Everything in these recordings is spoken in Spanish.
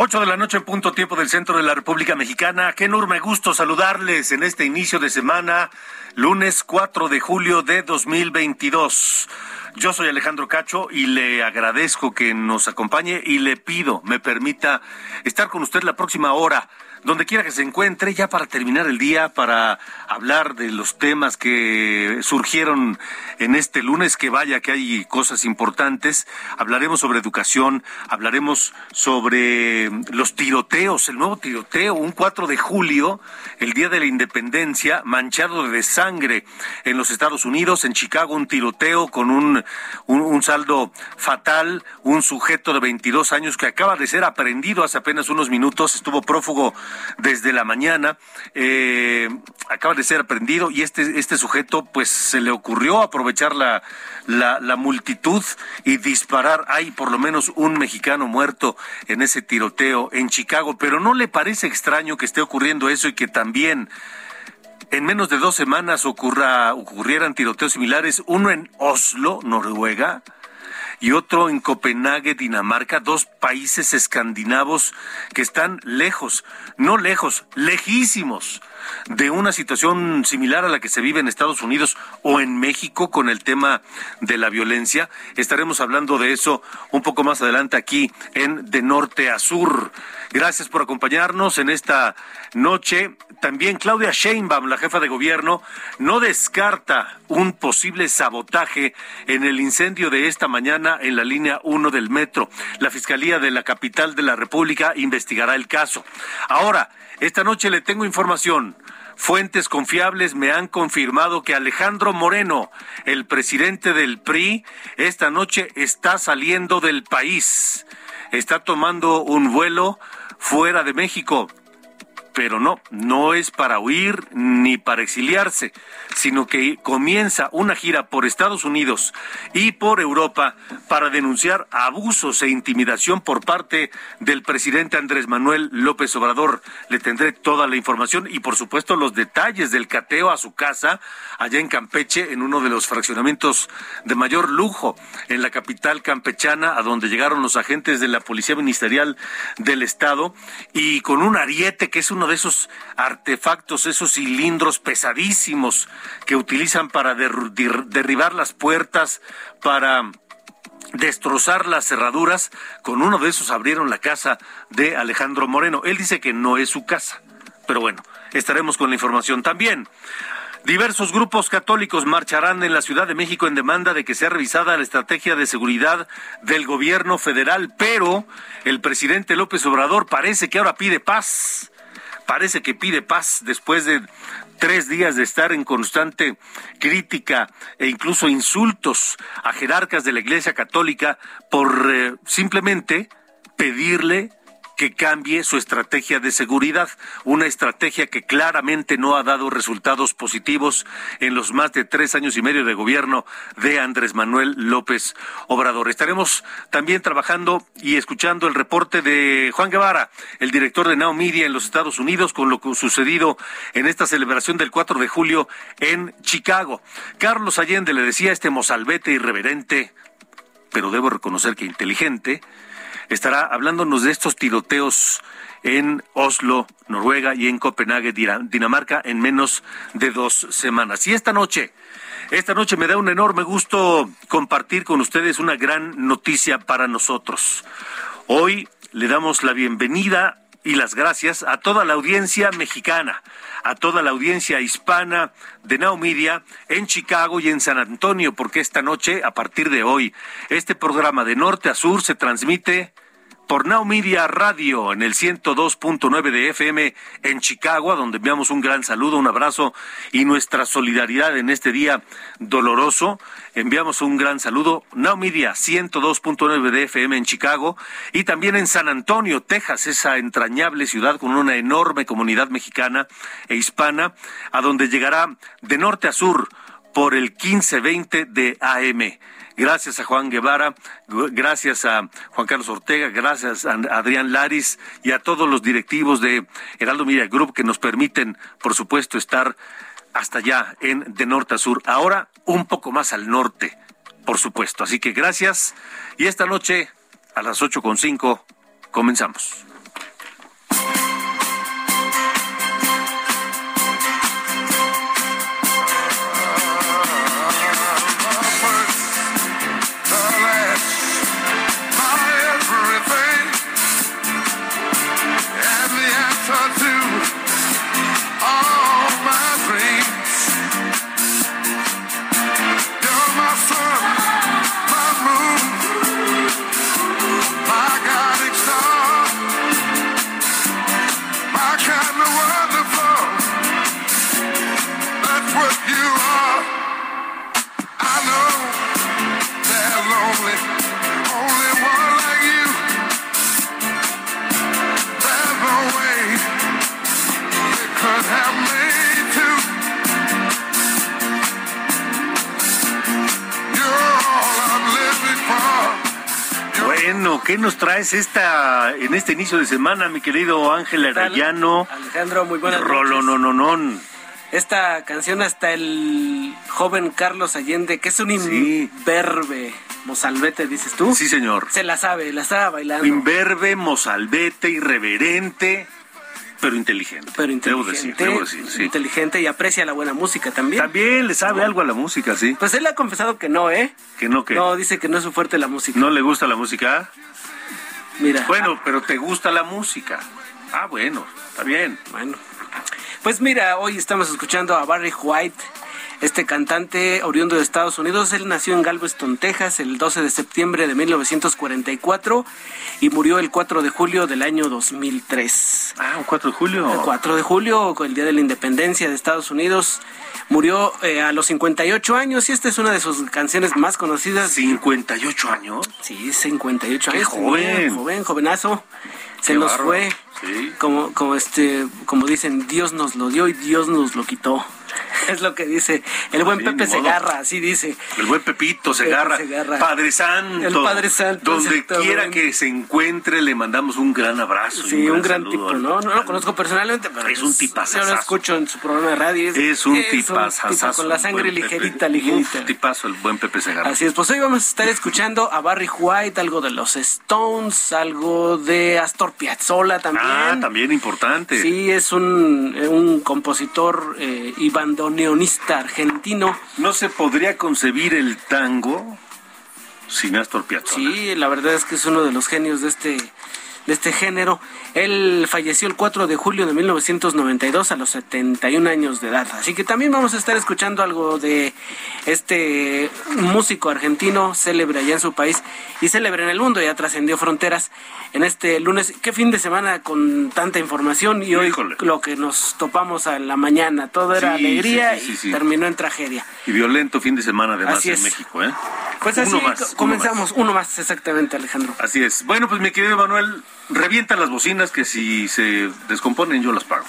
8 de la noche, punto tiempo del centro de la República Mexicana. Qué enorme gusto saludarles en este inicio de semana, lunes 4 de julio de 2022. Yo soy Alejandro Cacho y le agradezco que nos acompañe y le pido, me permita estar con usted la próxima hora donde quiera que se encuentre, ya para terminar el día, para hablar de los temas que surgieron en este lunes, que vaya que hay cosas importantes. Hablaremos sobre educación, hablaremos sobre los tiroteos, el nuevo tiroteo, un 4 de julio, el Día de la Independencia, manchado de sangre en los Estados Unidos, en Chicago, un tiroteo con un, un, saldo fatal, un sujeto de 22 años que acaba de ser aprendido hace apenas unos minutos, estuvo prófugo desde la mañana, eh, acaba de ser aprendido y este, este sujeto pues se le ocurrió aprovechar la, la, la, multitud y disparar. Hay por lo menos un mexicano muerto en ese tiroteo en Chicago, pero ¿no le parece extraño que esté ocurriendo eso y que también en menos de dos semanas ocurra, ocurrieran tiroteos similares, uno en Oslo, Noruega, y otro en Copenhague, Dinamarca, dos países escandinavos que están lejos, no lejos, lejísimos de una situación similar a la que se vive en Estados Unidos o en México con el tema de la violencia. Estaremos hablando de eso un poco más adelante aquí en De Norte a Sur. Gracias por acompañarnos en esta noche. También Claudia Sheinbaum, la jefa de gobierno, no descarta un posible sabotaje en el incendio de esta mañana en la línea 1 del metro. La Fiscalía de la capital de la República investigará el caso. Ahora, esta noche le tengo información. Fuentes confiables me han confirmado que Alejandro Moreno, el presidente del PRI, esta noche está saliendo del país. Está tomando un vuelo fuera de México pero no, no es para huir ni para exiliarse, sino que comienza una gira por Estados Unidos y por Europa para denunciar abusos e intimidación por parte del presidente Andrés Manuel López Obrador. Le tendré toda la información y por supuesto los detalles del cateo a su casa allá en Campeche, en uno de los fraccionamientos de mayor lujo en la capital campechana, a donde llegaron los agentes de la Policía Ministerial del Estado y con un ariete que es uno de esos artefactos, esos cilindros pesadísimos que utilizan para derribar las puertas, para destrozar las cerraduras. Con uno de esos abrieron la casa de Alejandro Moreno. Él dice que no es su casa, pero bueno, estaremos con la información también. Diversos grupos católicos marcharán en la Ciudad de México en demanda de que sea revisada la estrategia de seguridad del gobierno federal, pero el presidente López Obrador parece que ahora pide paz parece que pide paz después de tres días de estar en constante crítica e incluso insultos a jerarcas de la Iglesia Católica por eh, simplemente pedirle que cambie su estrategia de seguridad, una estrategia que claramente no ha dado resultados positivos en los más de tres años y medio de gobierno de Andrés Manuel López Obrador. Estaremos también trabajando y escuchando el reporte de Juan Guevara, el director de Now Media en los Estados Unidos, con lo sucedido en esta celebración del 4 de julio en Chicago. Carlos Allende le decía a este mozalbete irreverente, pero debo reconocer que inteligente, estará hablándonos de estos tiroteos en Oslo, Noruega y en Copenhague, Dinamarca, en menos de dos semanas. Y esta noche, Esta noche me da un enorme gusto compartir con ustedes una gran noticia para nosotros. Hoy le damos la bienvenida y las gracias a toda la audiencia mexicana, a toda la audiencia hispana de Now en Chicago y en San Antonio, porque esta noche, a partir de hoy, este programa de norte a sur se transmite por Now Media Radio en el 102.9 de FM en Chicago, a donde enviamos un gran saludo, un abrazo y nuestra solidaridad en este día doloroso. Enviamos un gran saludo. Now Media 102.9 de FM en Chicago y también en San Antonio, Texas, esa entrañable ciudad con una enorme comunidad mexicana e hispana, a donde llegará de norte a sur por el 1520 de AM. Gracias a Juan Guevara, gracias a Juan Carlos Ortega, gracias a Adrián Laris y a todos los directivos de Heraldo Media Group que nos permiten, por supuesto, estar hasta allá en de norte a sur. Ahora un poco más al norte, por supuesto. Así que gracias y esta noche a las ocho con cinco comenzamos. ¿Qué nos traes esta en este inicio de semana, mi querido Ángel Arellano? Alejandro, muy buenas Rolo, no, no, no. Esta canción hasta el joven Carlos Allende, que es un imberbe mozalbete, dices tú. Sí, señor. Se la sabe, la estaba bailando. Imberbe, mozalbete, irreverente pero inteligente. Pero inteligente. Debo decir, sí. Inteligente y aprecia la buena música también. También le sabe algo a la música, sí. Pues él ha confesado que no, ¿eh? Que no, que. No, dice que no es su fuerte la música. ¿No le gusta la música? Mira. Bueno, pero te gusta la música. Ah, bueno, está bien. Bueno. Pues mira, hoy estamos escuchando a Barry White este cantante oriundo de Estados Unidos, él nació en Galveston, Texas, el 12 de septiembre de 1944 y murió el 4 de julio del año 2003. Ah, un 4 de julio. El 4 de julio, el día de la independencia de Estados Unidos. Murió eh, a los 58 años y esta es una de sus canciones más conocidas. ¿58 años? Sí, 58 Qué años. joven. Joven, jovenazo. Se nos fue. Sí. Como, como, este, como dicen, Dios nos lo dio y Dios nos lo quitó. es lo que dice el buen Pepe Segarra, así dice. El buen Pepito Segarra, Padre Santo. El Padre Santo. Donde quiera que se encuentre, le mandamos un gran abrazo. Sí, un gran, tipo, ¿no? No lo conozco personalmente, pero es un tipazo. Yo lo escucho en su programa de radio. Es, un tipazo. Con la sangre ligerita, ligerita. Un tipazo el buen Pepe Segarra. Así es, pues hoy vamos a estar escuchando a Barry White, algo de los Stones, algo de Astor Piazzolla también. Ah, también importante. Sí, es un, un compositor eh, y bandoneonista argentino. ¿No se podría concebir el tango sin Astor Piazzolla? Sí, la verdad es que es uno de los genios de este de este género. Él falleció el 4 de julio de 1992 a los 71 años de edad. Así que también vamos a estar escuchando algo de este músico argentino célebre allá en su país y célebre en el mundo, ya trascendió fronteras en este lunes. Qué fin de semana con tanta información y hoy lo que nos topamos a la mañana. Todo era alegría y terminó en tragedia. Y violento fin de semana además en México, ¿eh? Pues así comenzamos, uno más exactamente, Alejandro. Así es. Bueno, pues mi querido Manuel, revienta las bocinas que si se descomponen yo las pago.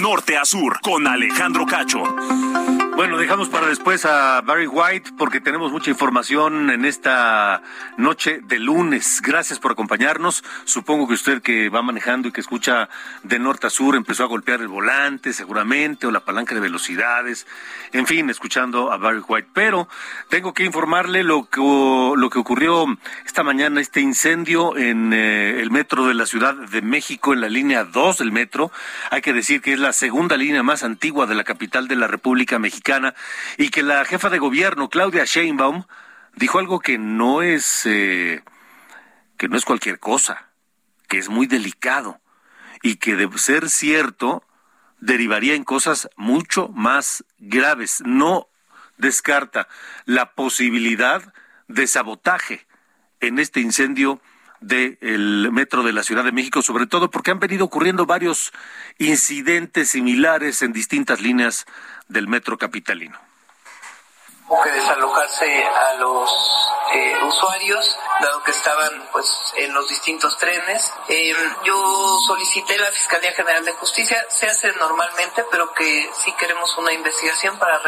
Norte a sur con Alejandro Cacho. Bueno, dejamos para después a Barry White porque tenemos mucha información en esta noche de lunes. Gracias por acompañarnos. Supongo que usted que va manejando y que escucha de norte a sur empezó a golpear el volante seguramente o la palanca de velocidades. En fin, escuchando a Barry White. Pero tengo que informarle lo que, lo que ocurrió esta mañana, este incendio en eh, el metro de la Ciudad de México, en la línea 2 del metro. Hay que decir que es la segunda línea más antigua de la capital de la República Mexicana y que la jefa de gobierno, Claudia Sheinbaum, dijo algo que no es, eh, que no es cualquier cosa, que es muy delicado y que de ser cierto derivaría en cosas mucho más graves. No descarta la posibilidad de sabotaje en este incendio del metro de la Ciudad de México, sobre todo porque han venido ocurriendo varios incidentes similares en distintas líneas del metro capitalino que desalojarse a los eh, usuarios, dado que estaban pues en los distintos trenes. Eh, yo solicité a la Fiscalía General de Justicia, se hace normalmente, pero que sí queremos una investigación para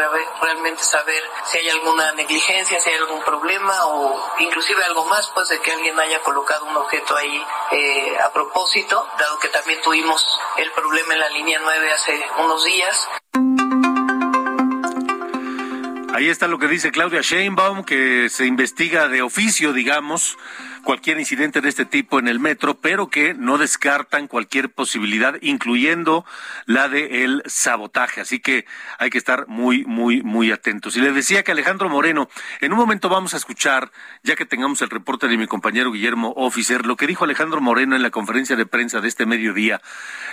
realmente saber si hay alguna negligencia, si hay algún problema o inclusive algo más, pues de que alguien haya colocado un objeto ahí eh, a propósito, dado que también tuvimos el problema en la línea 9 hace unos días. Ahí está lo que dice Claudia Sheinbaum, que se investiga de oficio, digamos, cualquier incidente de este tipo en el metro, pero que no descartan cualquier posibilidad, incluyendo la de el sabotaje. Así que hay que estar muy, muy, muy atentos. Y le decía que Alejandro Moreno, en un momento vamos a escuchar, ya que tengamos el reporte de mi compañero Guillermo Officer, lo que dijo Alejandro Moreno en la conferencia de prensa de este mediodía,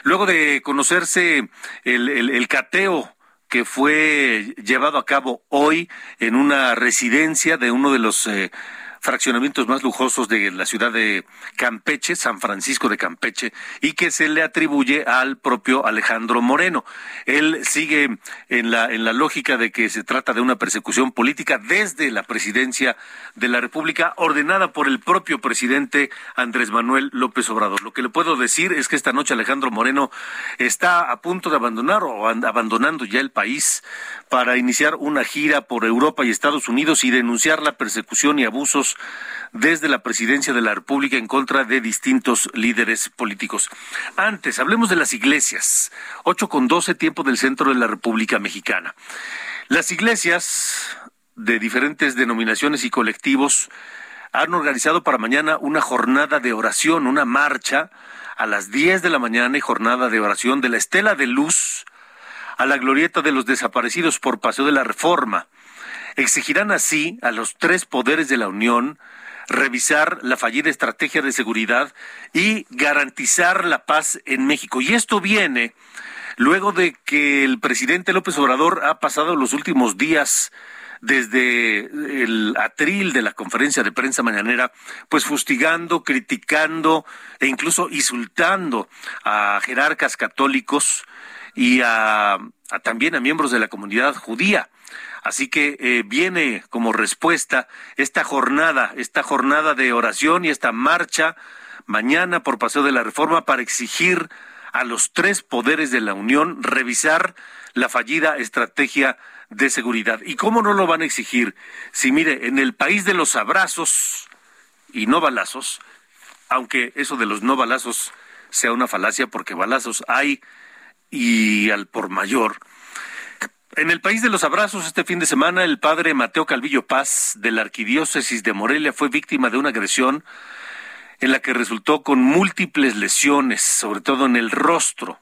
luego de conocerse el, el cateo que fue llevado a cabo hoy en una residencia de uno de los eh, fraccionamientos más lujosos de la ciudad de Campeche, San Francisco de Campeche, y que se le atribuye al propio Alejandro Moreno. Él sigue en la, en la lógica de que se trata de una persecución política desde la presidencia de la República, ordenada por el propio presidente Andrés Manuel López Obrador. Lo que le puedo decir es que esta noche Alejandro Moreno está a punto de abandonar o abandonando ya el país para iniciar una gira por Europa y Estados Unidos y denunciar la persecución y abusos desde la presidencia de la República en contra de distintos líderes políticos. Antes, hablemos de las iglesias. Ocho con doce, tiempo del centro de la República Mexicana. Las iglesias de diferentes denominaciones y colectivos han organizado para mañana una jornada de oración, una marcha a las diez de la mañana y jornada de oración de la Estela de Luz a la glorieta de los desaparecidos por Paseo de la Reforma. Exigirán así a los tres poderes de la Unión revisar la fallida estrategia de seguridad y garantizar la paz en México. Y esto viene luego de que el presidente López Obrador ha pasado los últimos días desde el atril de la conferencia de prensa mañanera, pues fustigando, criticando e incluso insultando a jerarcas católicos y a, también a miembros de la comunidad judía. Así que eh, viene como respuesta esta jornada, esta jornada de oración y esta marcha mañana por Paseo de la Reforma para exigir a los tres poderes de la Unión revisar la fallida estrategia de seguridad. ¿Y cómo no lo van a exigir? Si mire, en el país de los abrazos y no balazos, aunque eso de los no balazos sea una falacia porque balazos hay y al por mayor. En el país de los abrazos, este fin de semana, el padre Mateo Calvillo Paz, de la Arquidiócesis de Morelia, fue víctima de una agresión en la que resultó con múltiples lesiones, sobre todo en el rostro.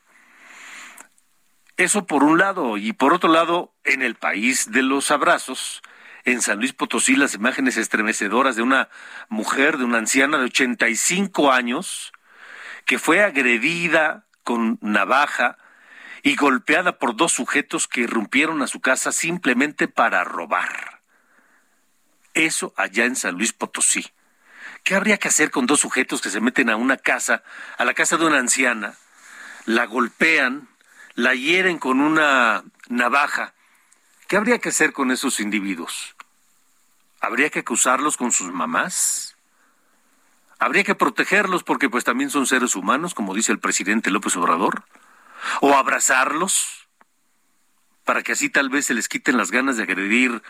Eso por un lado, y por otro lado, en el país de los abrazos, en San Luis Potosí, las imágenes estremecedoras de una mujer, de una anciana de 85 años, que fue agredida con navaja, y golpeada por dos sujetos que irrumpieron a su casa simplemente para robar. Eso allá en San Luis Potosí. ¿Qué habría que hacer con dos sujetos que se meten a una casa, a la casa de una anciana, la golpean, la hieren con una navaja? ¿Qué habría que hacer con esos individuos? ¿Habría que acusarlos con sus mamás? ¿Habría que protegerlos porque pues también son seres humanos, como dice el presidente López Obrador? O abrazarlos para que así tal vez se les quiten las ganas de agredir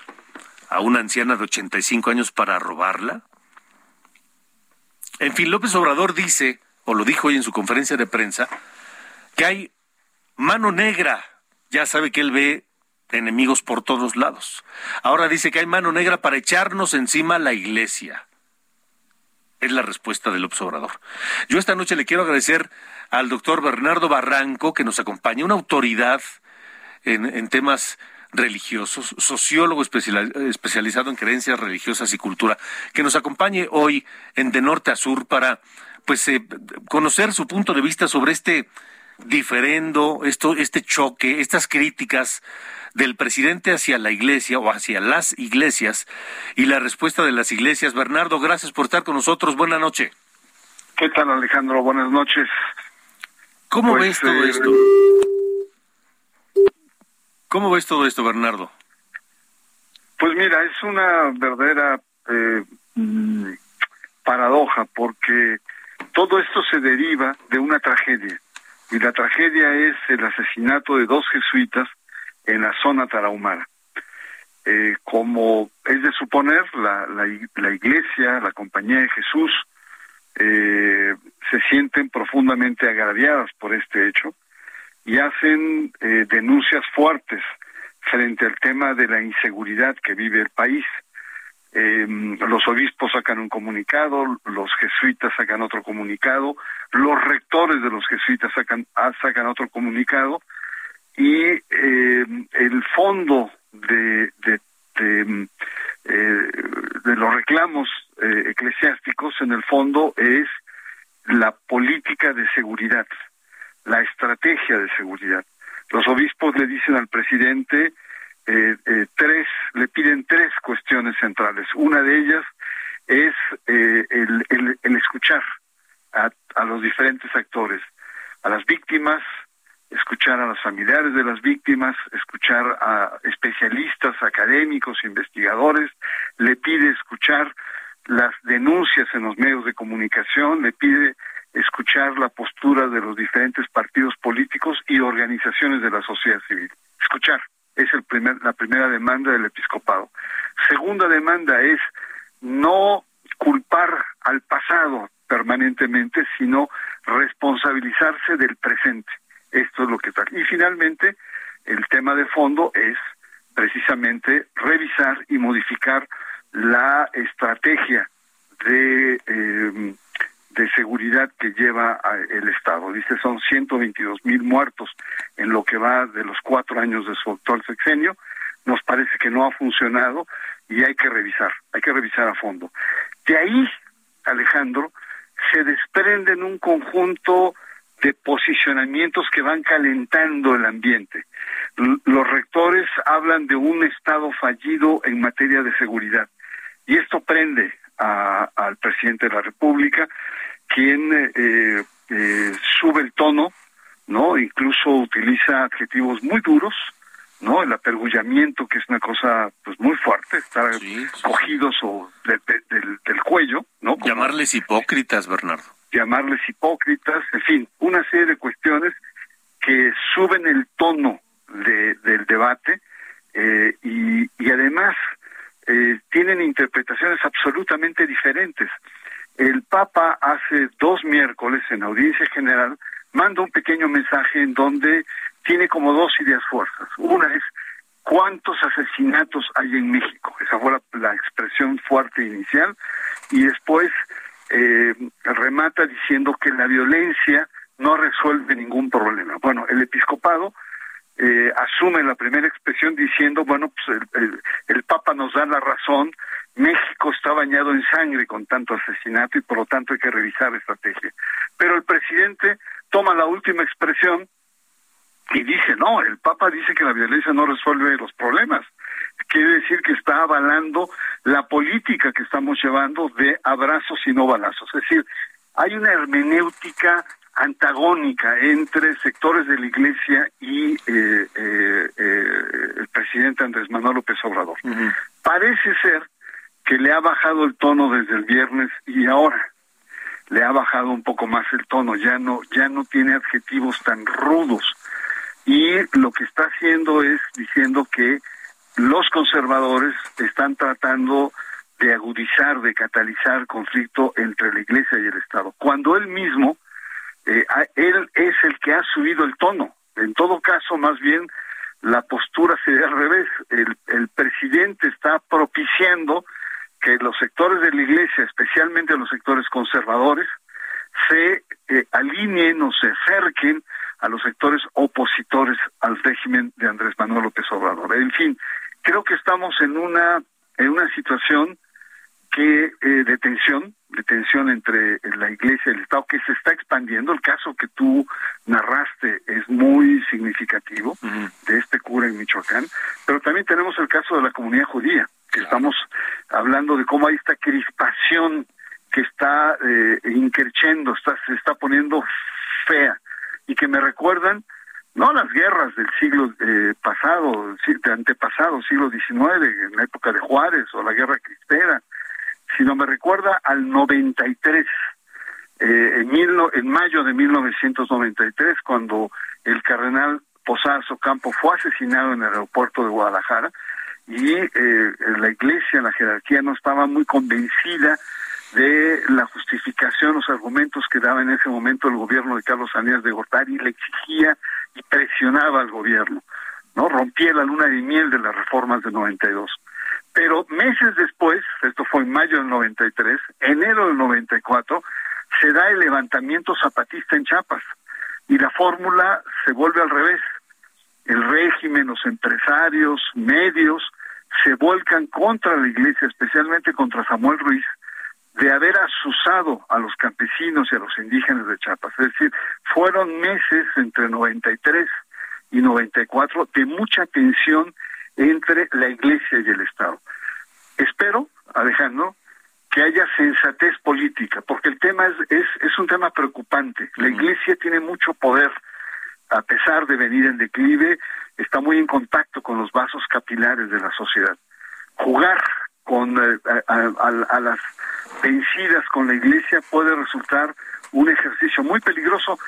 a una anciana de 85 años para robarla? En fin, López Obrador dice, o lo dijo hoy en su conferencia de prensa, que hay mano negra. Ya sabe que él ve enemigos por todos lados. Ahora dice que hay mano negra para echarnos encima la iglesia. Es la respuesta del observador. Yo esta noche le quiero agradecer al doctor Bernardo Barranco, que nos acompaña, una autoridad en, temas religiosos, sociólogo especializado en creencias religiosas y cultura, que nos acompañe hoy en De Norte a Sur para pues eh, conocer su punto de vista sobre este diferendo, esto, este choque, estas críticas del presidente hacia la iglesia o hacia las iglesias y la respuesta de las iglesias. Bernardo, gracias por estar con nosotros. Buenas noches. ¿Qué tal, Alejandro? Buenas noches. ¿Cómo pues, ves todo eh, esto? ¿Cómo ves todo esto, Bernardo? Pues mira, es una verdadera eh, paradoja porque todo esto se deriva de una tragedia y la tragedia es el asesinato de dos jesuitas en la zona tarahumara. Eh, como es de suponer, la, la, iglesia, la compañía de Jesús, eh, se sienten profundamente agraviadas por este hecho y hacen eh, denuncias fuertes frente al tema de la inseguridad que vive el país. Em, los obispos sacan un comunicado, los jesuitas sacan otro comunicado, los rectores de los jesuitas sacan, ah, sacan otro comunicado y em, el fondo de, eh, de los reclamos eh, eclesiásticos en el fondo es la política de seguridad la estrategia de seguridad. Los obispos le dicen al presidente eh, eh, tres, le piden tres cuestiones centrales. Una de ellas es eh, el, el, escuchar a, a los diferentes actores, a las víctimas, escuchar a los familiares de las víctimas, escuchar a especialistas, académicos, investigadores, le pide escuchar las denuncias en los medios de comunicación, le pide escuchar la postura de los diferentes partidos políticos y organizaciones de la sociedad civil. Escuchar es la primera demanda del episcopado. Segunda demanda es no culpar al pasado permanentemente, sino responsabilizarse del presente. Esto es lo que está. Y finalmente, el tema de fondo es precisamente revisar y modificar la estrategia de eh, de seguridad que lleva el Estado. Dice son 122 mil muertos en lo que va de los cuatro años de su actual sexenio. Nos parece que no ha funcionado y hay que revisar, hay que revisar a fondo. De ahí, Alejandro, se desprenden un conjunto de posicionamientos que van calentando el ambiente. Los rectores hablan de un Estado fallido en materia de seguridad y esto prende al presidente de la República quien eh, eh, sube el tono, ¿no? Incluso utiliza adjetivos muy duros, ¿no? El apergullamiento, que es una cosa pues muy fuerte, estar cogidos o del, cuello, ¿no? Llamarles hipócritas, Bernardo. Llamarles hipócritas, en fin, una serie de cuestiones que suben el tono de, del debate eh, y, y además eh, tienen interpretaciones absolutamente diferentes. El Papa hace dos miércoles en audiencia general manda un pequeño mensaje en donde tiene como dos ideas fuerzas. Una es cuántos asesinatos hay en México. Esa fue la, expresión fuerte inicial. Y después eh, remata diciendo que la violencia no resuelve ningún problema. Bueno, el episcopado eh, asume la primera expresión diciendo, bueno, pues el, Papa nos da la razón, México está bañado en sangre con tanto asesinato y por lo tanto hay que revisar la estrategia. Pero el presidente toma la última expresión y dice, no, el Papa dice que la violencia no resuelve los problemas. Quiere decir que está avalando la política que estamos llevando de abrazos y no balazos. Es decir, hay una hermenéutica antagónica entre sectores de la Iglesia y eh, eh, eh, el presidente Andrés Manuel López Obrador. Parece ser que le ha bajado el tono desde el viernes y ahora le ha bajado un poco más el tono, ya no ya no tiene adjetivos tan rudos y lo que está haciendo es diciendo que los conservadores están tratando de agudizar, de catalizar conflicto entre la Iglesia y el Estado, cuando él mismo, eh, él es el que ha subido el tono. En todo caso, más bien, la postura sería al revés. El, el presidente está propiciando que los sectores de la Iglesia, especialmente los sectores conservadores, se eh, alineen o se acerquen a los sectores opositores al régimen de Andrés Manuel López Obrador. En fin, creo que estamos en una en una situación que eh, de tensión, de tensión entre la Iglesia y el Estado que se está expandiendo. El caso que tú narraste es muy significativo de este cura en Michoacán, pero también tenemos el caso de la comunidad judía, que estamos hablando de cómo hay esta crispación que está eh, está, se está poniendo fea y que me recuerdan no las guerras del siglo eh, pasado, de antepasado, siglo XIX, en la época de Juárez o la guerra cristera, sino me recuerda al 93, eh, en, mil, en mayo de 1993, cuando el cardenal Posadas Ocampo fue asesinado en el aeropuerto de Guadalajara y eh, la iglesia, la jerarquía no estaba muy convencida de la justificación, los argumentos que daba en ese momento el gobierno de Carlos Salinas de Gortari, le exigía y presionaba al gobierno, ¿no? Rompía la luna de miel de las reformas de 92. Pero meses después, esto fue en mayo del 93, enero del 94, se da el levantamiento zapatista en Chiapas y la fórmula se vuelve al revés. El régimen, los empresarios, medios, se vuelcan contra la iglesia, especialmente contra Samuel Ruiz, de haber asusado a los campesinos y a los indígenas de Chiapas. Es decir, fueron meses entre 93 y 94 de mucha tensión entre la Iglesia y el Estado. Espero, Alejandro, que haya sensatez política, porque el tema es, es, es un tema preocupante. La Iglesia tiene mucho poder, a pesar de venir en declive, está muy en contacto con los vasos capilares de la sociedad. Jugar con eh, a, las vencidas con la iglesia puede resultar un ejercicio muy peligroso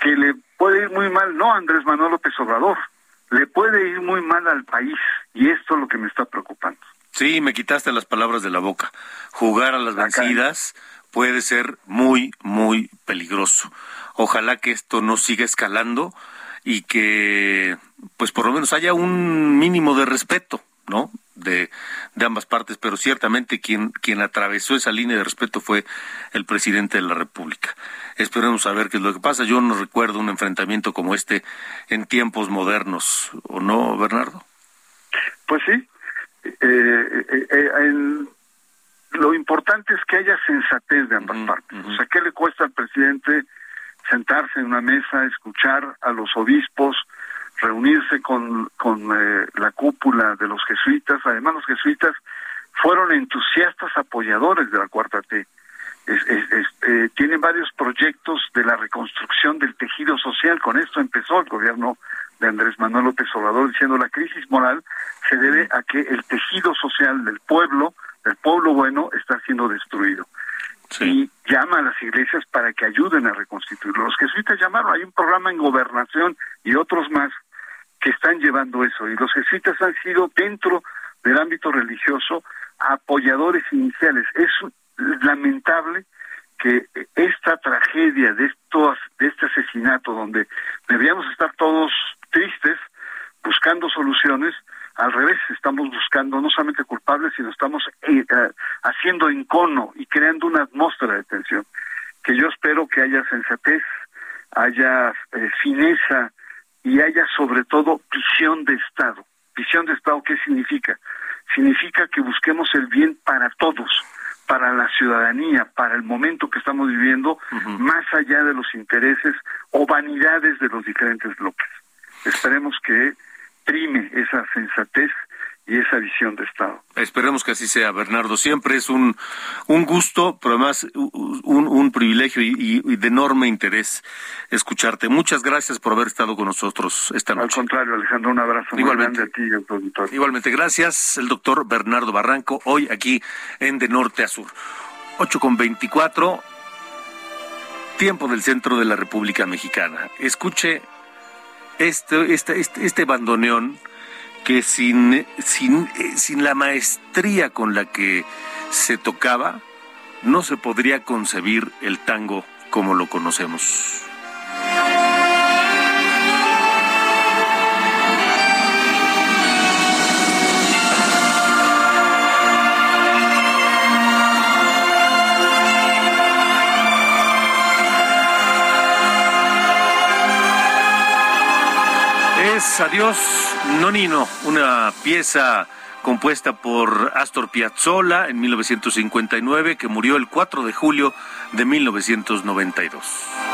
que le puede ir muy mal, no a Andrés Manuel López Obrador, le puede ir muy mal al país y esto es lo que me está preocupando. Sí, me quitaste las palabras de la boca. Jugar a las vencidas puede ser muy, muy peligroso. Ojalá que esto no siga escalando y que, pues por lo menos haya un mínimo de respeto, ¿no? De, de ambas partes, pero ciertamente quien, quien atravesó esa línea de respeto fue el presidente de la República. Esperemos saber qué es lo que pasa. Yo no recuerdo un enfrentamiento como este en tiempos modernos, ¿o no, Bernardo? Pues sí. Eh, eh, eh, lo importante es que haya sensatez de ambas partes. O sea, ¿qué le cuesta al presidente sentarse en una mesa, escuchar a los obispos, reunirse con, con eh, la cúpula de los jesuitas. Además, los jesuitas fueron entusiastas apoyadores de la Cuarta T. Eh, tienen varios proyectos de la reconstrucción del tejido social. Con esto empezó el gobierno de Andrés Manuel López Obrador diciendo la crisis moral se debe a que el tejido social del pueblo, del pueblo bueno, está siendo destruido. Y llama a las iglesias para que ayuden a reconstituirlo. Los jesuitas llamaron, hay un programa en gobernación y otros más que están llevando eso. Y los jesuitas han sido dentro del ámbito religioso apoyadores iniciales. Es lamentable que esta tragedia de estos de este asesinato donde debíamos estar todos tristes buscando soluciones al revés estamos buscando no solamente culpables sino estamos eh, eh, haciendo encono y creando una atmósfera de tensión que yo espero que haya sensatez haya eh, fineza y haya sobre todo visión de Estado. Visión de Estado, ¿qué significa? Significa que busquemos el bien para todos, para la ciudadanía, para el momento que estamos viviendo, más allá de los intereses o vanidades de los diferentes bloques. Esperemos que prime esa sensatez y esa visión de Estado. Esperemos que así sea, Bernardo. Siempre es un, un gusto, pero además un, un privilegio y, de enorme interés escucharte. Muchas gracias por haber estado con nosotros esta noche. Al contrario, Alejandro, un abrazo Igualmente. muy grande a ti y a Igualmente, gracias, el doctor Bernardo Barranco, hoy aquí en De Norte a Sur. 8 con 24, tiempo del centro de la República Mexicana. Escuche este, este, este, este bandoneón que sin, sin, eh, sin la maestría con la que se tocaba, no se podría concebir el tango como lo conocemos. Adiós Nonino, una pieza compuesta por Astor Piazzolla en 1959 que murió el 4 de julio de 1992.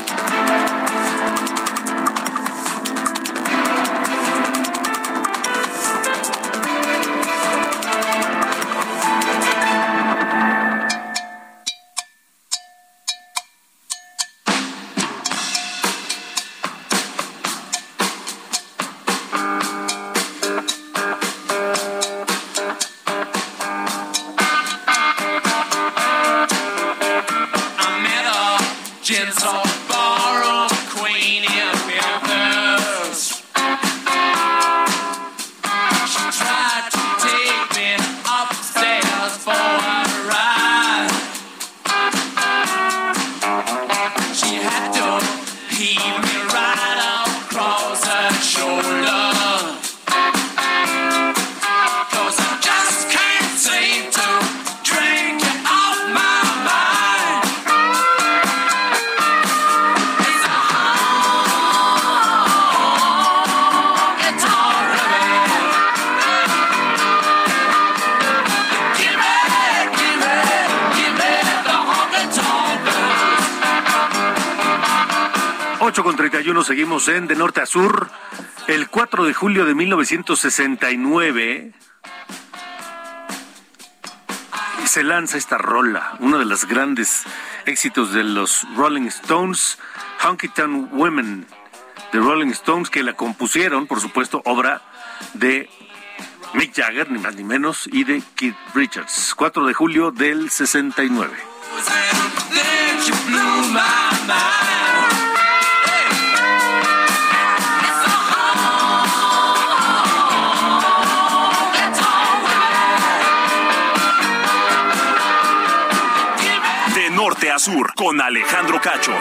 Seguimos en De Norte a Sur. El 4 de julio de 1969 se lanza esta rola, uno de los grandes éxitos de los Rolling Stones, Honky Town Women de Rolling Stones, que la compusieron, por supuesto, obra de Mick Jagger, ni más ni menos, y de Keith Richards. 4 de julio del 69. Norte a sur con Alejandro Cacho.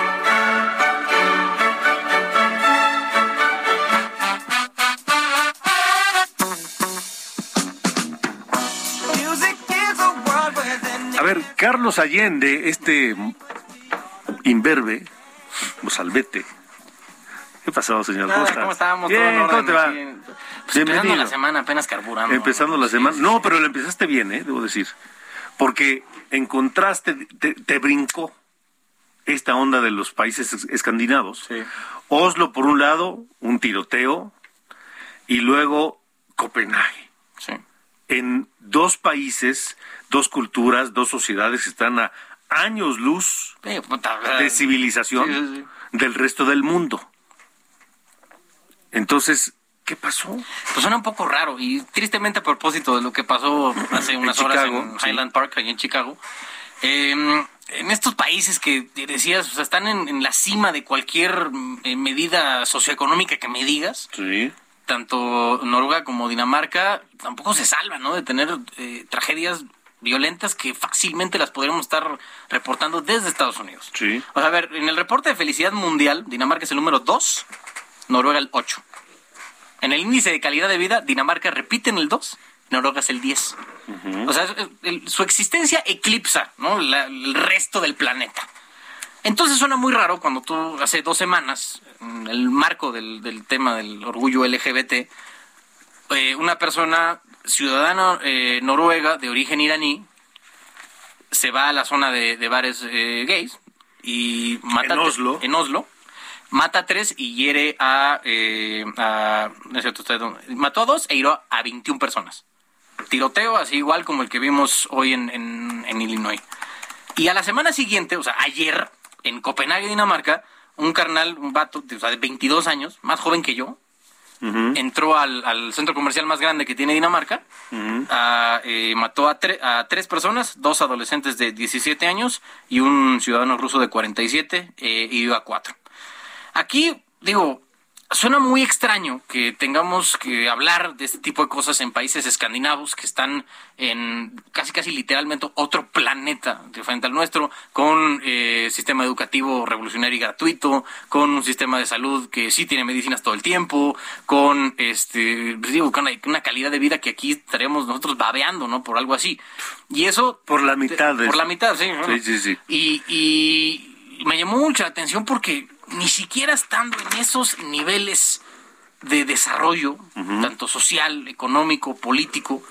A ver, Carlos Allende, este imberbe, o salvete. ¿Qué pasó, señor? ¿Cómo, ¿Cómo estamos? Bien, ¿cómo te va? Pues empezando la semana, apenas carburando. Empezando la semana. No, pero la empezaste bien, ¿eh? Debo decir. Porque encontraste, te, te brincó esta onda de los países escandinavos. Oslo, por un lado, un tiroteo, y luego Copenhague. En dos países, dos culturas, dos sociedades que están a años luz de civilización del resto del mundo. Entonces, ¿qué pasó? Pues suena un poco raro y tristemente a propósito de lo que pasó hace unas horas en Highland Park, ahí en Chicago. Em, en estos países que decías, o sea, están en, la cima de cualquier eh, medida socioeconómica que me digas. Sí. Tanto Noruega como Dinamarca tampoco se salvan, ¿no? De tener eh, tragedias violentas que fácilmente las podríamos estar reportando desde Estados Unidos. Sí. O sea, a ver, en el reporte de felicidad mundial, Dinamarca es el número 2, Noruega el 8. En el índice de calidad de vida, Dinamarca repite en el 2, Noruega es el 10. O sea, su existencia eclipsa el resto del planeta. Entonces suena muy raro cuando tú hace dos semanas, en el marco del, tema del orgullo LGBT, eh, una persona ciudadana eh, noruega de origen iraní se va a la zona de, bares eh, gays y mata en Oslo. en Oslo mata a tres y hiere a, mató a dos e hirió a 21 personas. Tiroteo así igual como el que vimos hoy en, en, Illinois. Y a la semana siguiente o sea ayer en Copenhague Dinamarca un carnal un vato de, o sea, de 22 años más joven que yo entró al, centro comercial más grande que tiene Dinamarca, eh, mató a, a, tres personas, dos adolescentes de 17 años y un ciudadano ruso de 47, eh, y a cuatro. Aquí, digo, Suena muy extraño que tengamos que hablar de este tipo de cosas en países escandinavos que están en casi casi literalmente otro planeta diferente al nuestro, con eh, sistema educativo revolucionario y gratuito, con un sistema de salud que sí tiene medicinas todo el tiempo, con este pues digo, con una calidad de vida que aquí estaríamos nosotros babeando, ¿no? Por algo así. Y eso por la mitad, por la mitad, sí. Sí, sí, sí. Y, y me llamó mucha atención porque ni siquiera estando en esos niveles de desarrollo, tanto social, económico, político,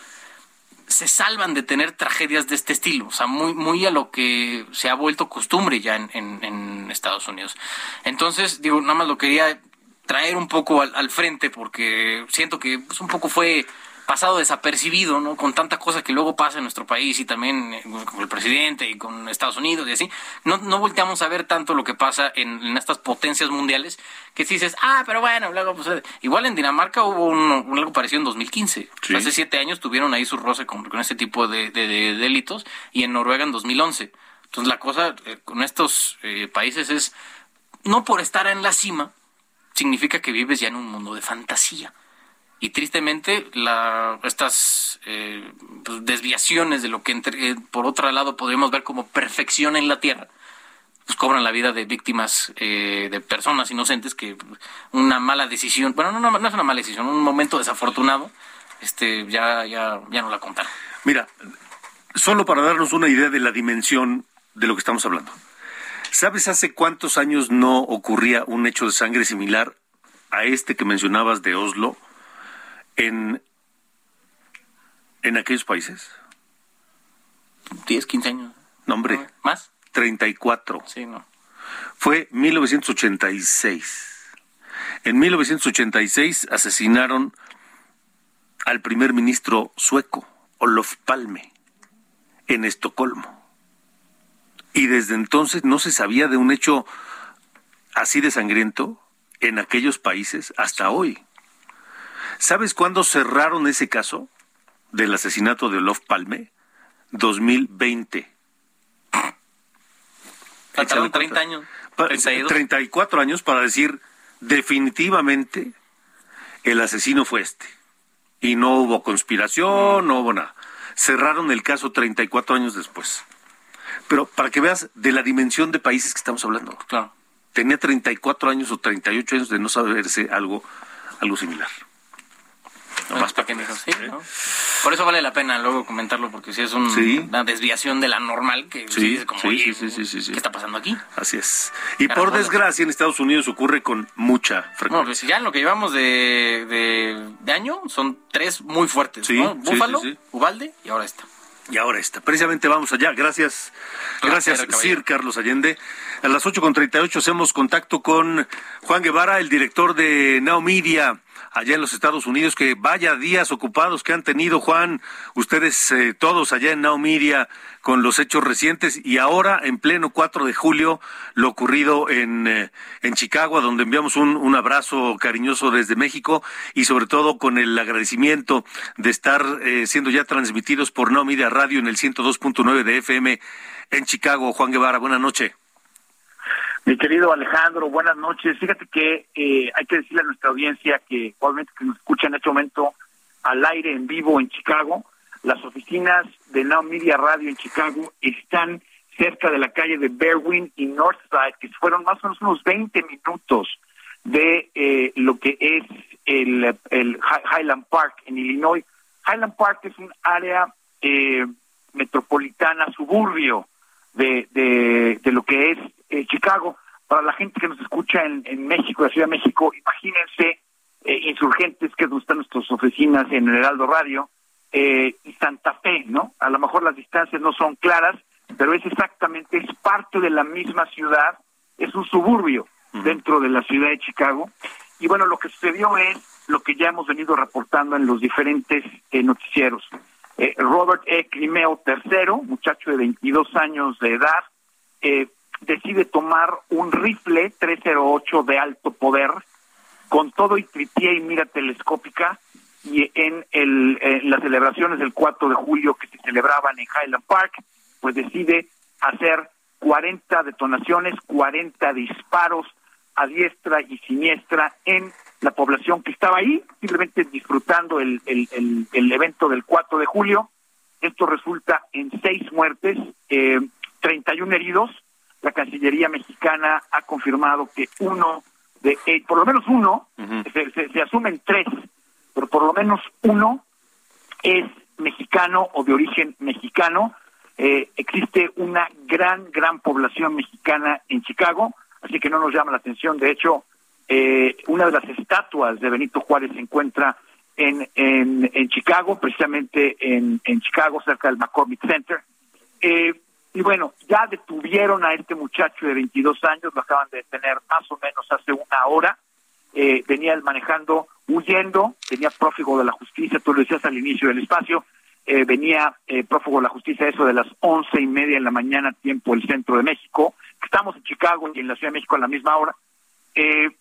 se salvan de tener tragedias de este estilo, o sea, muy, muy a lo que se ha vuelto costumbre ya en, en, Estados Unidos. Entonces, digo, nada más lo quería traer un poco al, al frente porque siento que pues, un poco fue pasado desapercibido, ¿no? Con tanta cosa que luego pasa en nuestro país y también eh, con el presidente y con Estados Unidos y así, no, no volteamos a ver tanto lo que pasa en, estas potencias mundiales que si dices, ah, pero bueno, luego, pues, eh, igual en Dinamarca hubo un, algo parecido en 2015. Hace siete años tuvieron ahí su roce con, con este tipo de, delitos y en Noruega en 2011. Entonces la cosa eh, con estos países es, no por estar en la cima, significa que vives ya en un mundo de fantasía y tristemente la, estas eh, pues, desviaciones de lo que eh, por otro lado podríamos ver como perfección en la tierra pues cobran la vida de víctimas eh, de personas inocentes que una mala decisión bueno no, no, es una mala decisión un momento desafortunado este ya ya ya no la contaron. Mira solo para darnos una idea de la dimensión de lo que estamos hablando. Sabes hace cuántos años no ocurría un hecho de sangre similar a este que mencionabas de Oslo en, en aquellos países? 10, 15 años. No, hombre. ¿Más? 34. Sí, no. Fue 1986. En 1986 asesinaron al primer ministro sueco, Olof Palme, en Estocolmo. Y desde entonces no se sabía de un hecho así de sangriento en aquellos países hasta hoy. ¿Sabes cuándo cerraron ese caso del asesinato de Olof Palme? 2020. Faltaron 30 años. 34 años para decir definitivamente el asesino fue este. Y no hubo conspiración, no hubo nada. Cerraron el caso 34 años después. Pero para que veas de la dimensión de países que estamos hablando. Claro. Tenía 34 años o 38 años de no saberse algo, algo similar. Más para sí, Por eso vale la pena luego comentarlo, porque si es una desviación de la normal, que sí, como, ¿qué está pasando aquí? Así es. Y por desgracia en Estados Unidos ocurre con mucha frecuencia. No, pues ya en lo que llevamos de, de, año son tres muy fuertes, ¿no? Búfalo, Ubalde y ahora esta. Y ahora esta. Precisamente vamos allá. Gracias, gracias, Sir Carlos Allende. A las 8.38 hacemos contacto con Juan Guevara, el director de Now Media allá en los Estados Unidos, que vaya días ocupados que han tenido, Juan, ustedes eh, todos allá en Now con los hechos recientes y ahora en pleno 4 de julio lo ocurrido en, eh, en Chicago, donde enviamos un, un abrazo cariñoso desde México y sobre todo con el agradecimiento de estar eh, siendo ya transmitidos por Now Radio en el 102.9 de FM en Chicago. Juan Guevara, buenas noches. Mi querido Alejandro, buenas noches. Fíjate que eh, hay que decirle a nuestra audiencia que probablemente que nos escucha en este momento al aire en vivo en Chicago, las oficinas de Now Media Radio en Chicago están cerca de la calle de Berwyn y Northside, que fueron más o menos unos 20 minutos de eh, lo que es el, el, Highland Park en Illinois. Highland Park es un área eh, metropolitana, suburbio de, de, de, lo que es eh, Chicago. Para la gente que nos escucha en, en México, la Ciudad de México, imagínense eh, insurgentes que están nuestras oficinas en el Heraldo Radio eh, y Santa Fe, ¿no? A lo mejor las distancias no son claras, pero es exactamente, es parte de la misma ciudad, es un suburbio dentro de la ciudad de Chicago. Y bueno, lo que sucedió es lo que ya hemos venido reportando en los diferentes eh, noticieros. Eh, Robert E. Crimeo III, muchacho de 22 años de edad, eh, decide tomar un rifle 308 de alto poder con todo y tripié y mira telescópica y en, el, en las celebraciones del 4 de julio que se celebraban en Highland Park, pues decide hacer 40 detonaciones, 40 disparos a diestra y siniestra en la población que estaba ahí, simplemente disfrutando el, el, el, evento del 4 de julio. Esto resulta en seis muertes, eh, 31 heridos. La Cancillería mexicana ha confirmado que uno de, eh, por lo menos uno, uh -huh. se, se, se asumen tres, pero por lo menos uno es mexicano o de origen mexicano. Eh, existe una gran, gran población mexicana en Chicago, así que no nos llama la atención. De hecho, eh, una de las estatuas de Benito Juárez se encuentra en, en, en Chicago, precisamente en, en, Chicago, cerca del McCormick Center. Eh, y bueno, ya detuvieron a este muchacho de 22 años, lo acaban de detener más o menos hace una hora. Eh, venía él manejando, huyendo, venía prófugo de la justicia, tú lo decías al inicio del espacio, eh, venía eh, prófugo de la justicia eso de las once y media de la mañana, tiempo del centro de México. Estamos en Chicago y en la Ciudad de México a la misma hora. Eh,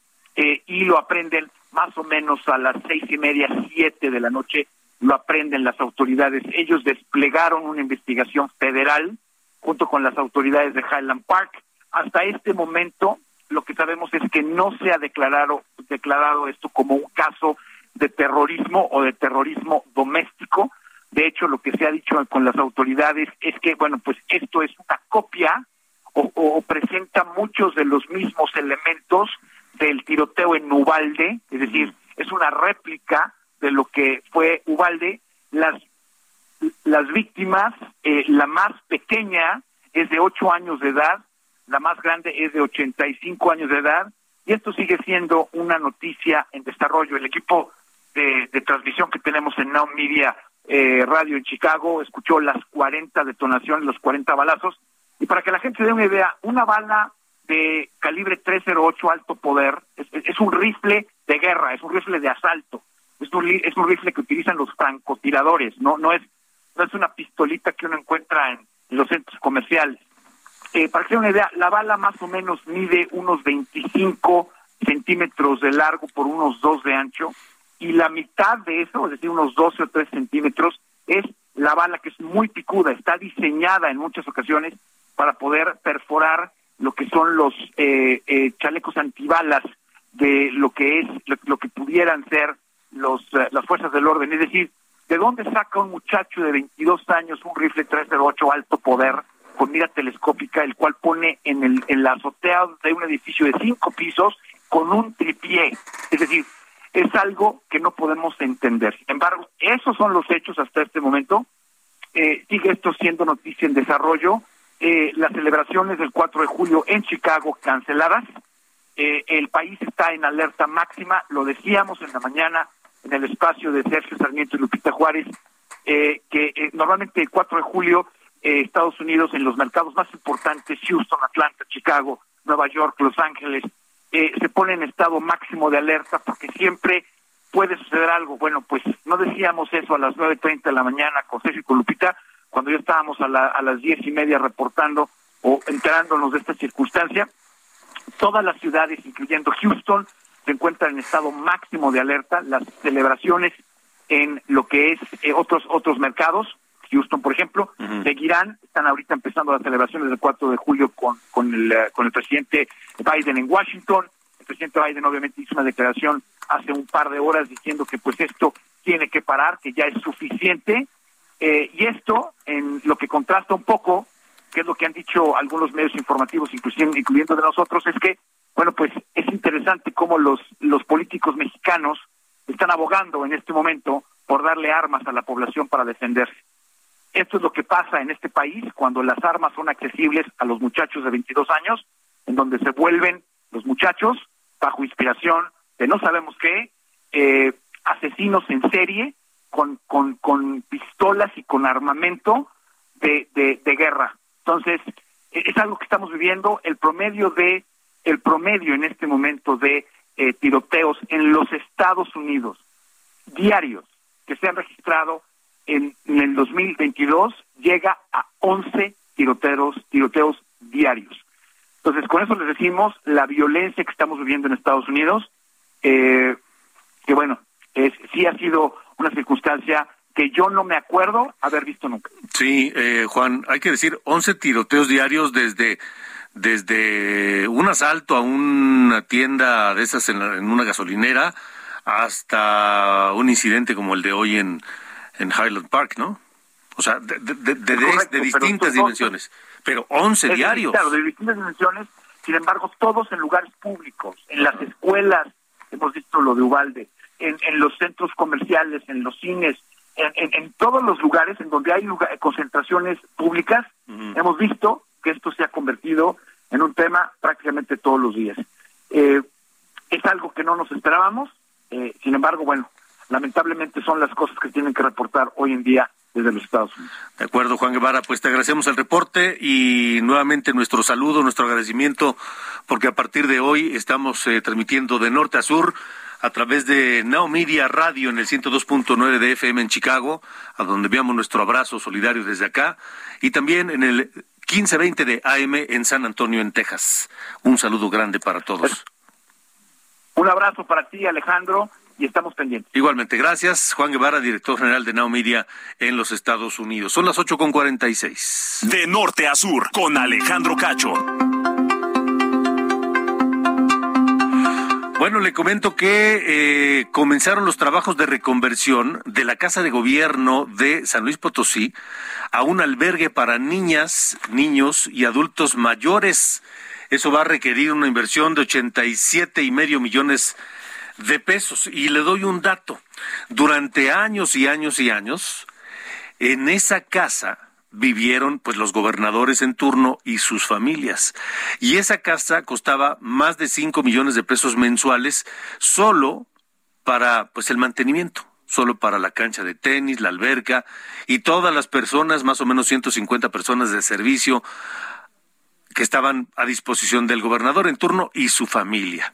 y lo aprenden más o menos a las seis y media, siete de la noche, lo aprenden las autoridades. Ellos desplegaron una investigación federal junto con las autoridades de Highland Park. Hasta este momento, lo que sabemos es que no se ha declarado, declarado esto como un caso de terrorismo o de terrorismo doméstico. De hecho, lo que se ha dicho con las autoridades es que, bueno, pues esto es una copia o, o presenta muchos de los mismos elementos del tiroteo en Ubalde, es decir, es una réplica de lo que fue Ubalde. Las, las víctimas, eh, la más pequeña es de 8 años de edad, la más grande es de 85 años de edad, y esto sigue siendo una noticia en desarrollo. El equipo de, transmisión que tenemos en Now Media eh, Radio en Chicago escuchó las 40 detonaciones, los 40 balazos, y para que la gente dé una idea, una bala de calibre 308 alto poder, es, es, un rifle de guerra, es un rifle de asalto, es un, es un rifle que utilizan los francotiradores, no no es es una pistolita que uno encuentra en, los centros comerciales. Eh, para que se una idea, la bala más o menos mide unos 25 centímetros de largo por unos 2 de ancho y la mitad de eso, es decir, unos 12 o 3 centímetros, es la bala que es muy picuda, está diseñada en muchas ocasiones para poder perforar lo que son los eh, eh, chalecos antibalas de lo que es lo, lo que pudieran ser los uh, las fuerzas del orden, es decir, ¿de dónde saca un muchacho de 22 años un rifle 308 alto poder con mira telescópica, el cual pone en el en la azotea de un edificio de cinco pisos con un tripié? Es decir, es algo que no podemos entender. Sin embargo, esos son los hechos hasta este momento. Eh, sigue esto siendo noticia en desarrollo eh, las celebraciones del 4 de julio en Chicago canceladas. Eh, el país está en alerta máxima, lo decíamos en la mañana en el espacio de Sergio Sarmiento y Lupita Juárez, eh, que eh, normalmente el 4 de julio eh, Estados Unidos en los mercados más importantes, Houston, Atlanta, Chicago, Nueva York, Los Ángeles, eh, se pone en estado máximo de alerta porque siempre puede suceder algo. Bueno, pues no decíamos eso a las 9.30 de la mañana con César y con Lupita, cuando ya estábamos a, a las diez y media reportando o enterándonos de esta circunstancia. Todas las ciudades, incluyendo Houston, se encuentran en estado máximo de alerta. Las celebraciones en lo que es eh, otros otros mercados, Houston, por ejemplo, seguirán. Están ahorita empezando las celebraciones del 4 de julio con, con, el, eh, con el presidente Biden en Washington. El presidente Biden obviamente hizo una declaración hace un par de horas diciendo que pues esto tiene que parar, que ya es suficiente. Eh, y esto, en lo que contrasta un poco, que es lo que han dicho algunos medios informativos, inclusive, incluyendo de nosotros, es que, bueno, pues es interesante cómo los, políticos mexicanos están abogando en este momento por darle armas a la población para defenderse. Esto es lo que pasa en este país cuando las armas son accesibles a los muchachos de 22 años, en donde se vuelven los muchachos bajo inspiración de no sabemos qué, eh, asesinos en serie con, pistolas y con armamento de, de, guerra. Entonces, e, es algo que estamos viviendo. El promedio de, el promedio en este momento de eh, tiroteos en los Estados Unidos diarios que se han registrado en, en el 2022 llega a 11 tiroteos, tiroteos diarios. Entonces, con eso les decimos la violencia que estamos viviendo en Estados Unidos, eh, que bueno, es, sí ha sido una circunstancia que yo no me acuerdo haber visto nunca. Sí, eh, Juan, hay que decir 11 tiroteos diarios desde desde un asalto a una tienda de esas en, una gasolinera hasta un incidente como el de hoy en, en Highland Park, ¿no? O sea, de, de, distintas dimensiones, pero 11 diarios. Claro, de distintas dimensiones, sin embargo, todos en lugares públicos, en las escuelas, hemos visto lo de Ubalde, en, en los centros comerciales, en los cines, en, en, todos los lugares en donde hay concentraciones públicas, hemos visto que esto se ha convertido en un tema prácticamente todos los días. Eh, es algo que no nos esperábamos, eh, sin embargo, bueno, lamentablemente son las cosas que tienen que reportar hoy en día desde los Estados Unidos. De acuerdo, Juan Guevara, pues te agradecemos el reporte y nuevamente nuestro saludo, nuestro agradecimiento, porque a partir de hoy estamos eh, transmitiendo de norte a sur a través de Now Media Radio en el 102.9 de FM en Chicago, a donde enviamos nuestro abrazo solidario desde acá, y también en el 1520 de AM en San Antonio, en Texas. Un saludo grande para todos. Un abrazo para ti, Alejandro, y estamos pendientes. Igualmente, gracias. Juan Guevara, director general de Now Media en los Estados Unidos. Son las 8.46. De norte a sur, con Alejandro Cacho. Bueno, le comento que eh, comenzaron los trabajos de reconversión de la Casa de Gobierno de San Luis Potosí a un albergue para niñas, niños y adultos mayores. Eso va a requerir una inversión de 87 y medio millones de pesos. Y le doy un dato. Durante años y años y años, en esa casa vivieron pues los gobernadores en turno y sus familias. Y esa casa costaba más de 5 millones de pesos mensuales solo para pues el mantenimiento, solo para la cancha de tenis, la alberca y todas las personas, más o menos 150 personas de servicio que estaban a disposición del gobernador en turno y su familia.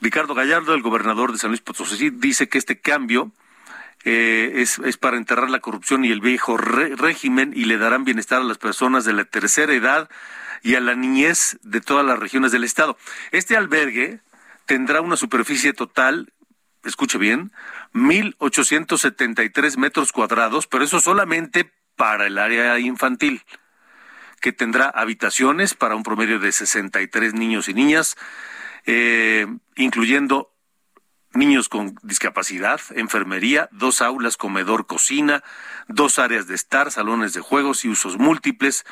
Ricardo Gallardo, el gobernador de San Luis Potosí, dice que este cambio eh, es, es, para enterrar la corrupción y el viejo régimen y le darán bienestar a las personas de la tercera edad y a la niñez de todas las regiones del Estado. Este albergue tendrá una superficie total, escuche bien, 1.873 metros cuadrados, pero eso solamente para el área infantil, que tendrá habitaciones para un promedio de 63 niños y niñas, eh, incluyendo niños con discapacidad, enfermería, dos aulas, comedor, cocina, dos áreas de estar, salones de juegos y usos múltiples,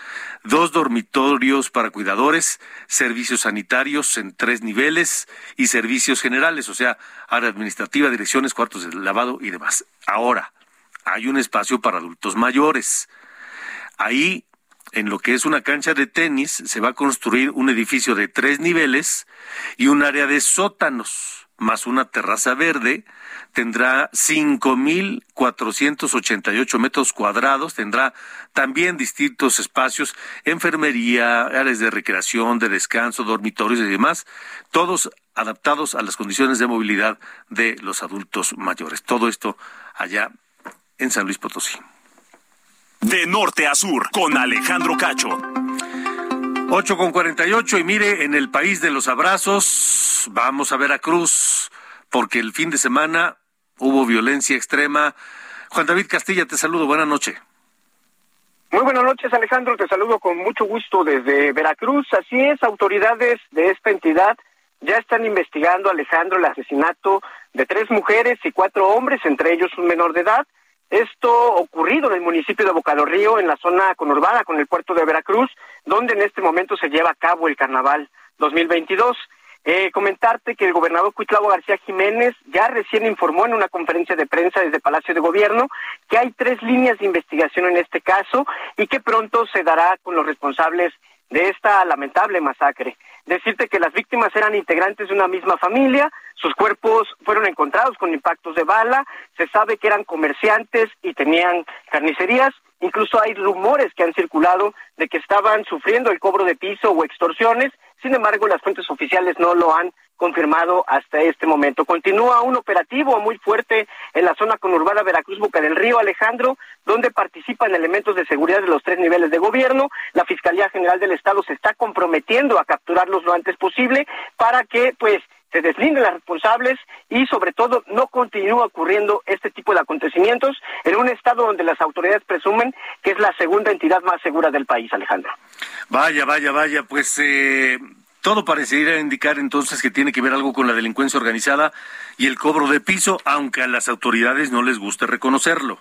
dos dormitorios para cuidadores, servicios sanitarios en tres niveles y servicios generales, o sea, área administrativa, direcciones, cuartos de lavado y demás. Ahora, hay un espacio para adultos mayores. Ahí, en lo que es una cancha de tenis, se va a construir un edificio de tres niveles y un área de sótanos más una terraza verde, tendrá 5.488 metros cuadrados, tendrá también distintos espacios, enfermería, áreas de recreación, de descanso, dormitorios y demás, todos adaptados a las condiciones de movilidad de los adultos mayores. Todo esto allá en San Luis Potosí. De norte a sur, con Alejandro Cacho. 8 con 48 y mire, en el país de los abrazos, vamos a Veracruz, porque el fin de semana hubo violencia extrema. Juan David Castilla, te saludo, buena noche. Muy buenas noches, Alejandro, te saludo con mucho gusto desde Veracruz. Así es, autoridades de esta entidad ya están investigando, Alejandro, el asesinato de tres mujeres y cuatro hombres, entre ellos un menor de edad. Esto ocurrido en el municipio de Boca Río, en la zona conurbada con el puerto de Veracruz, donde en este momento se lleva a cabo el carnaval 2022. Eh, comentarte que el gobernador Cuitlavo García Jiménez ya recién informó en una conferencia de prensa desde Palacio de Gobierno que hay tres líneas de investigación en este caso y que pronto se dará con los responsables de esta lamentable masacre decirte que las víctimas eran integrantes de una misma familia, sus cuerpos fueron encontrados con impactos de bala, se sabe que eran comerciantes y tenían carnicerías, incluso hay rumores que han circulado de que estaban sufriendo el cobro de piso o extorsiones, sin embargo las fuentes oficiales no lo han confirmado hasta este momento. Continúa un operativo muy fuerte en la zona conurbada Veracruz Boca del Río, Alejandro, donde participan elementos de seguridad de los tres niveles de gobierno. La Fiscalía General del Estado se está comprometiendo a capturarlos lo antes posible para que, pues, se deslinden las responsables y sobre todo no continúa ocurriendo este tipo de acontecimientos en un estado donde las autoridades presumen que es la segunda entidad más segura del país, Alejandro. Vaya, vaya, vaya, pues eh, todo parecería indicar entonces que tiene que ver algo con la delincuencia organizada y el cobro de piso, aunque a las autoridades no les guste reconocerlo.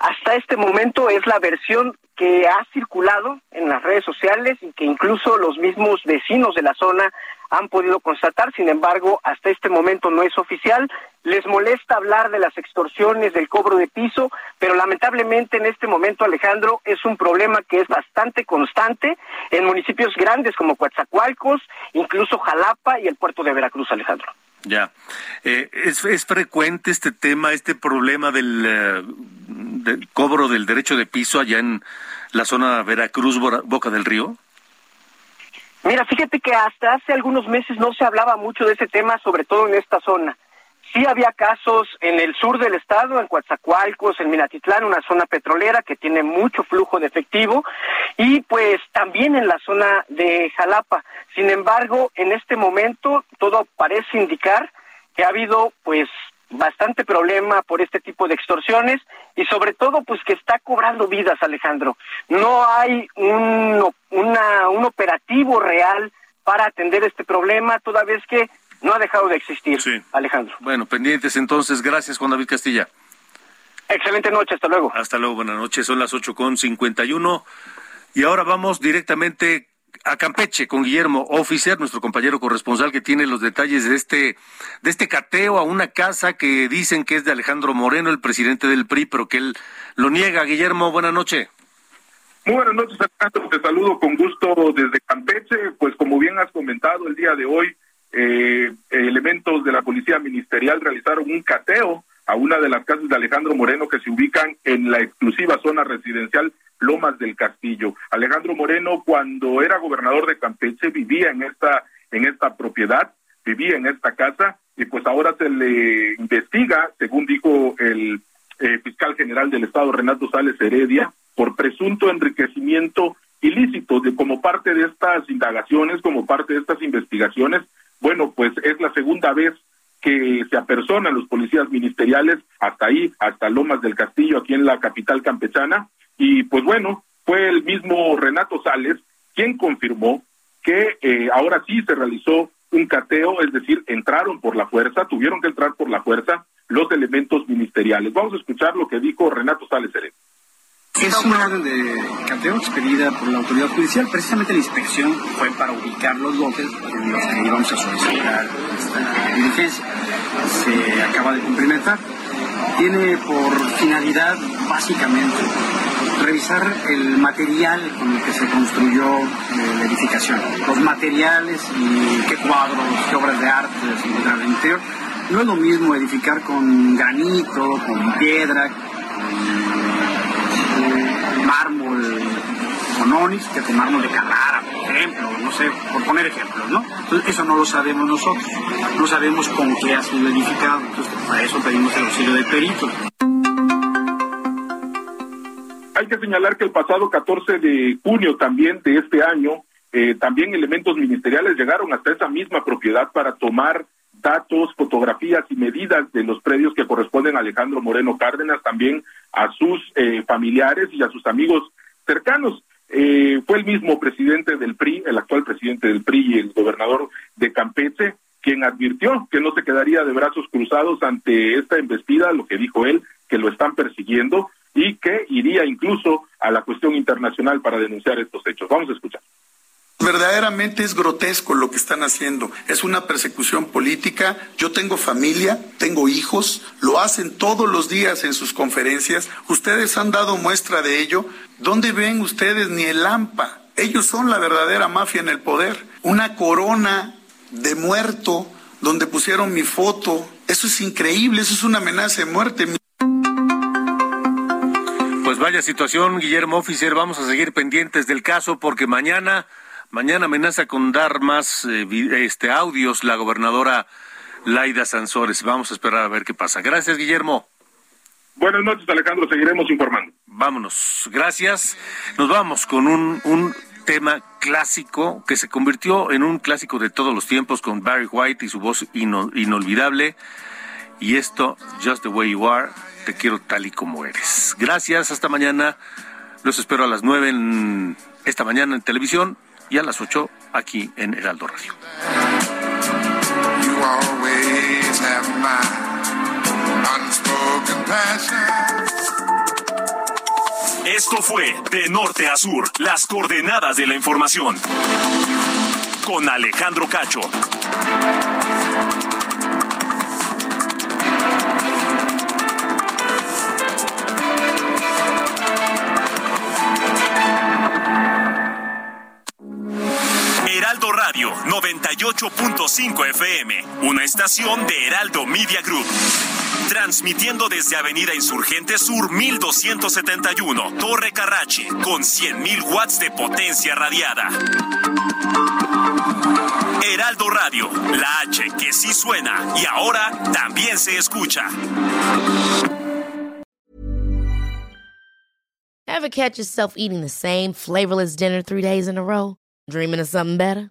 Hasta este momento es la versión que ha circulado en las redes sociales y que incluso los mismos vecinos de la zona han podido constatar. Sin embargo, hasta este momento no es oficial. Les molesta hablar de las extorsiones, del cobro de piso, pero lamentablemente en este momento, Alejandro, es un problema que es bastante constante en municipios grandes como Coatzacoalcos, incluso Jalapa y el puerto de Veracruz, Alejandro. Ya. Eh, ¿es, ¿Es frecuente este tema, este problema del, eh, del cobro del derecho de piso allá en la zona Veracruz, Boca del Río? Mira, fíjate que hasta hace algunos meses no se hablaba mucho de ese tema, sobre todo en esta zona. Sí había casos en el sur del estado, en Coatzacoalcos, en Minatitlán, una zona petrolera que tiene mucho flujo de efectivo, y pues también en la zona de Jalapa. Sin embargo, en este momento todo parece indicar que ha habido pues bastante problema por este tipo de extorsiones y sobre todo pues que está cobrando vidas Alejandro. No hay un, un operativo real para atender este problema toda vez que no ha dejado de existir, Alejandro. Bueno, pendientes entonces. Gracias, Juan David Castilla. Excelente noche, hasta luego. Hasta luego, buenas noches. Son las ocho con cincuenta y uno. Y ahora vamos directamente a Campeche con Guillermo Oficier, nuestro compañero corresponsal que tiene los detalles de este de este cateo a una casa que dicen que es de Alejandro Moreno, el presidente del PRI, pero que él lo niega. Guillermo, buenas noches. Muy buenas noches, Alejandro. Te saludo con gusto desde Campeche. Pues como bien has comentado el día de hoy, eh, elementos de la policía ministerial realizaron un cateo a una de las casas de Alejandro Moreno que se ubican en la exclusiva zona residencial Lomas del Castillo. Alejandro Moreno, cuando era gobernador de Campeche, vivía en esta, en esta propiedad, vivía en esta casa, y pues ahora se le investiga, según dijo el eh, fiscal general del Estado, Renato Sales Heredia, por presunto enriquecimiento ilícito de como parte de estas indagaciones, como parte de estas investigaciones. Bueno, pues es la segunda vez que se apersonan los policías ministeriales hasta ahí, hasta Lomas del Castillo, aquí en la capital campechana, y pues bueno, fue el mismo Renato Sales quien confirmó que eh, ahora sí se realizó un cateo, es decir, entraron por la fuerza, tuvieron que entrar por la fuerza los elementos ministeriales. Vamos a escuchar lo que dijo Renato Sales Sereno. Es una orden de cateo expedida por la autoridad judicial. Precisamente la inspección fue para ubicar los lotes en los que íbamos a solicitar esta diligencia. Se acaba de cumplimentar. Tiene por finalidad, básicamente, revisar el material con el que se construyó eh, la edificación, los materiales y qué cuadros, qué obras de arte se interior. No es lo mismo edificar con granito, con piedra, con mármol, con onix, que con mármol de Carrara, por ejemplo, no sé, por poner ejemplos, ¿no? Entonces, eso no lo sabemos nosotros, no sabemos con qué ha sido edificado, entonces para eso pedimos el auxilio de peritos. Hay que señalar que el pasado 14 de junio también de este año, eh, también elementos ministeriales llegaron hasta esa misma propiedad para tomar datos, fotografías y medidas de los predios que corresponden a Alejandro Moreno Cárdenas, también a sus eh, familiares y a sus amigos cercanos. Eh, fue el mismo presidente del PRI, el actual presidente del PRI y el gobernador de Campeche, quien advirtió que no se quedaría de brazos cruzados ante esta embestida, lo que dijo él, que lo están persiguiendo y que iría incluso a la cuestión internacional para denunciar estos hechos. Vamos a escuchar. Verdaderamente es grotesco lo que están haciendo. Es una persecución política. Yo tengo familia, tengo hijos, lo hacen todos los días en sus conferencias. Ustedes han dado muestra de ello. ¿Dónde ven ustedes ni el AMPA? Ellos son la verdadera mafia en el poder. Una corona de muerto donde pusieron mi foto. Eso es increíble, eso es una amenaza de muerte. Pues vaya situación, Guillermo Officer. Vamos a seguir pendientes del caso porque mañana, mañana amenaza con dar más eh, este audios la gobernadora Laida Sansores. Vamos a esperar a ver qué pasa. Gracias, Guillermo. Buenas noches, Alejandro. Seguiremos informando. Vámonos. Gracias. Nos vamos con un, un tema clásico que se convirtió en un clásico de todos los tiempos con Barry White y su voz inolvidable. Y esto, Just the Way You Are te quiero tal y como eres. Gracias, hasta mañana. Los espero a las nueve en esta mañana en televisión y a las ocho aquí en Heraldo Radio. Esto fue De Norte a Sur, las coordenadas de la información. Con Alejandro Cacho. Radio 98.5 FM, una estación de Heraldo Media Group. Transmitiendo desde Avenida Insurgente Sur 1271, Torre Carrachi, con 100.000 watts de potencia radiada. Heraldo Radio, la H que sí suena y ahora también se escucha. Ever catch yourself eating the same flavorless dinner three days in a row? Dreaming of something better?